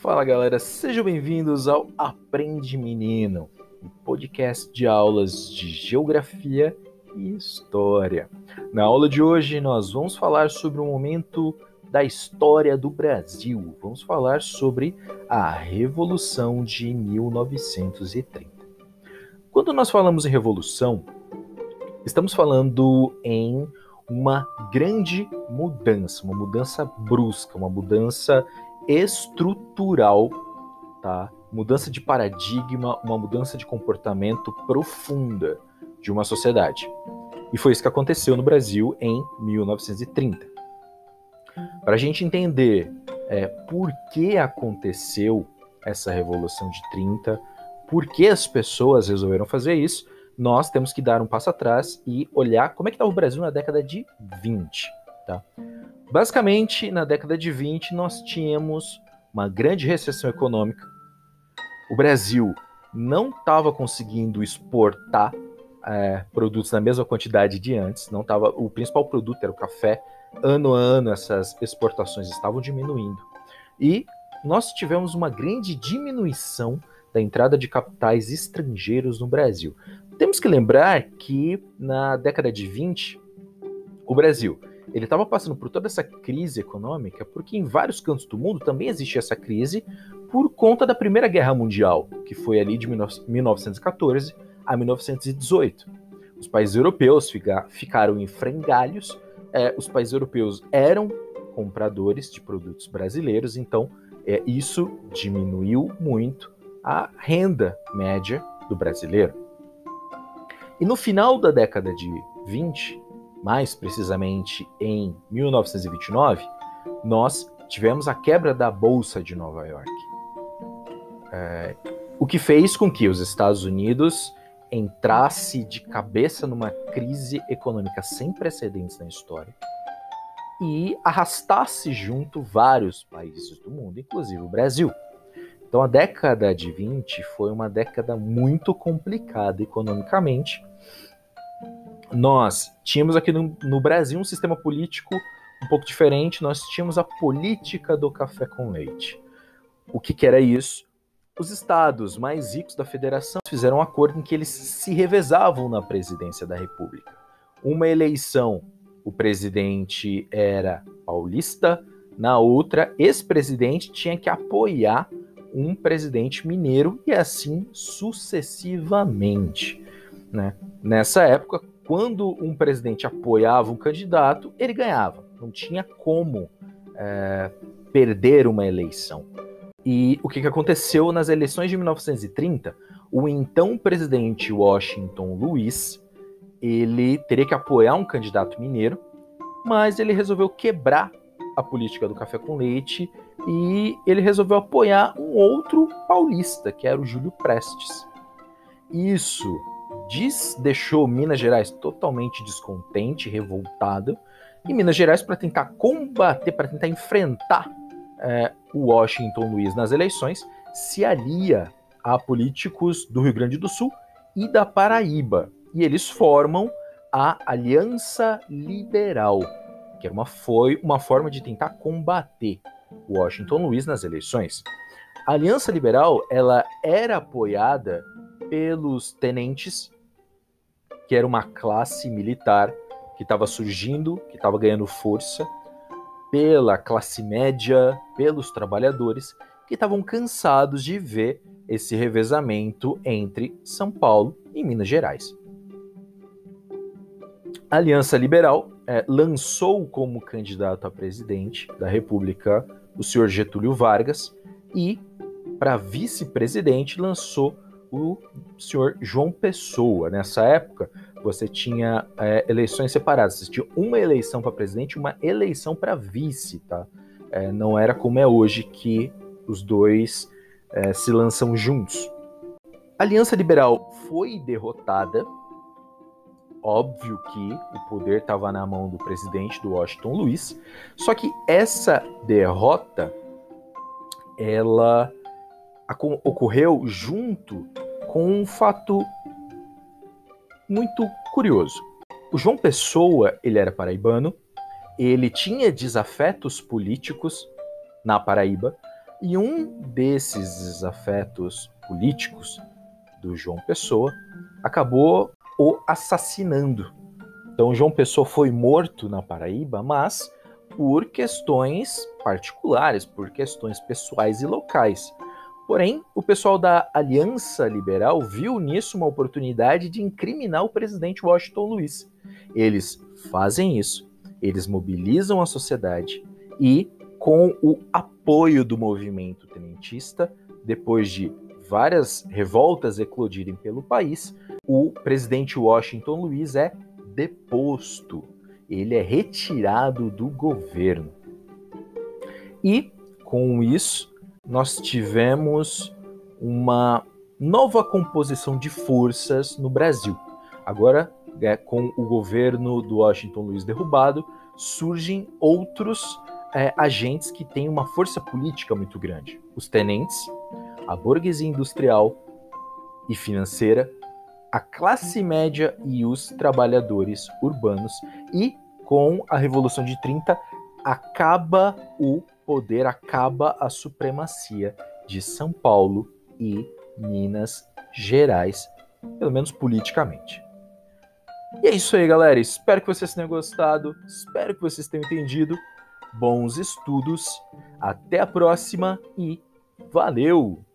Fala galera, sejam bem-vindos ao Aprende Menino, um podcast de aulas de geografia e história. Na aula de hoje nós vamos falar sobre um momento da história do Brasil. Vamos falar sobre a Revolução de 1930. Quando nós falamos em revolução, estamos falando em uma grande mudança, uma mudança brusca, uma mudança estrutural, tá? Mudança de paradigma, uma mudança de comportamento profunda de uma sociedade. E foi isso que aconteceu no Brasil em 1930. Para a gente entender é, por que aconteceu essa Revolução de 30, por que as pessoas resolveram fazer isso, nós temos que dar um passo atrás e olhar como é que estava o Brasil na década de 20. Tá? Basicamente, na década de 20, nós tínhamos uma grande recessão econômica. O Brasil não estava conseguindo exportar é, produtos na mesma quantidade de antes. Não tava, o principal produto era o café. Ano a ano, essas exportações estavam diminuindo. E nós tivemos uma grande diminuição da entrada de capitais estrangeiros no Brasil. Temos que lembrar que na década de 20, o Brasil ele estava passando por toda essa crise econômica porque em vários cantos do mundo também existia essa crise por conta da Primeira Guerra Mundial, que foi ali de 1914 a 1918. Os países europeus ficaram em frangalhos, é, os países europeus eram compradores de produtos brasileiros, então é, isso diminuiu muito a renda média do brasileiro. E no final da década de 20, mais precisamente em 1929, nós tivemos a quebra da Bolsa de Nova York. É, o que fez com que os Estados Unidos entrasse de cabeça numa crise econômica sem precedentes na história e arrastasse junto vários países do mundo, inclusive o Brasil. Então a década de 20 foi uma década muito complicada economicamente nós tínhamos aqui no, no, Brasil um sistema político um pouco diferente. Nós tínhamos a política do café com leite. O que, que era isso? Os estados mais ricos da federação fizeram um acordo em que eles se revezavam na presidência da República. Uma eleição, o presidente era paulista, na outra, ex-presidente tinha que apoiar um presidente mineiro e assim sucessivamente. Né? Nessa época, quando um presidente apoiava um candidato, ele ganhava. Não tinha como é, perder uma eleição. E o que, que aconteceu nas eleições de 1930? O então presidente Washington Luiz, ele teria que apoiar um candidato mineiro, mas ele resolveu quebrar a política do café com leite e ele resolveu apoiar um outro paulista, que era o Júlio Prestes. Isso diz, deixou Minas Gerais totalmente descontente, revoltado, e Minas Gerais, para tentar combater, para tentar enfrentar é, o Washington Luiz nas eleições, se alia a políticos do Rio Grande do Sul e da Paraíba. E eles formam a Aliança Liberal, que era uma, foi uma forma de tentar combater o Washington Luiz nas eleições. A Aliança Liberal ela era apoiada pelos tenentes, que era uma classe militar que estava surgindo, que estava ganhando força, pela classe média, pelos trabalhadores, que estavam cansados de ver esse revezamento entre São Paulo e Minas Gerais. A Aliança Liberal é, lançou como candidato a presidente da República o senhor Getúlio Vargas e, para vice-presidente, lançou o senhor João Pessoa. Nessa época, você tinha é, eleições separadas. Você tinha uma eleição para presidente e uma eleição para vice, tá? É, não era como é hoje que os dois é, se lançam juntos. A Aliança Liberal foi derrotada. Óbvio que o poder estava na mão do presidente, do Washington Luiz. Só que essa derrota, ela ocorreu junto com um fato muito curioso. O João Pessoa, ele era paraibano, ele tinha desafetos políticos na Paraíba, E um desses afetos políticos do João Pessoa acabou o assassinando. Então, João Pessoa foi morto na Paraíba, mas por questões particulares, por questões pessoais e locais. Porém, o pessoal da Aliança Liberal viu nisso uma oportunidade de incriminar o presidente Washington Luiz. Eles fazem isso, eles mobilizam a sociedade e, com o apoio do movimento tenentista, depois de várias revoltas eclodirem pelo país, o presidente Washington Luiz é deposto. Ele é retirado do governo. E, com isso, nós tivemos uma nova composição de forças no Brasil. Agora, é, com o governo do Washington Luiz derrubado, surgem outros é, agentes que têm uma força política muito grande. Os tenentes, a burguesia industrial e financeira, a classe média e os trabalhadores urbanos. E com a Revolução de 30, acaba o poder acaba a supremacia de São Paulo e Minas Gerais, pelo menos politicamente. E é isso aí, galera. Espero que vocês tenham gostado, espero que vocês tenham entendido. Bons estudos, até a próxima e valeu!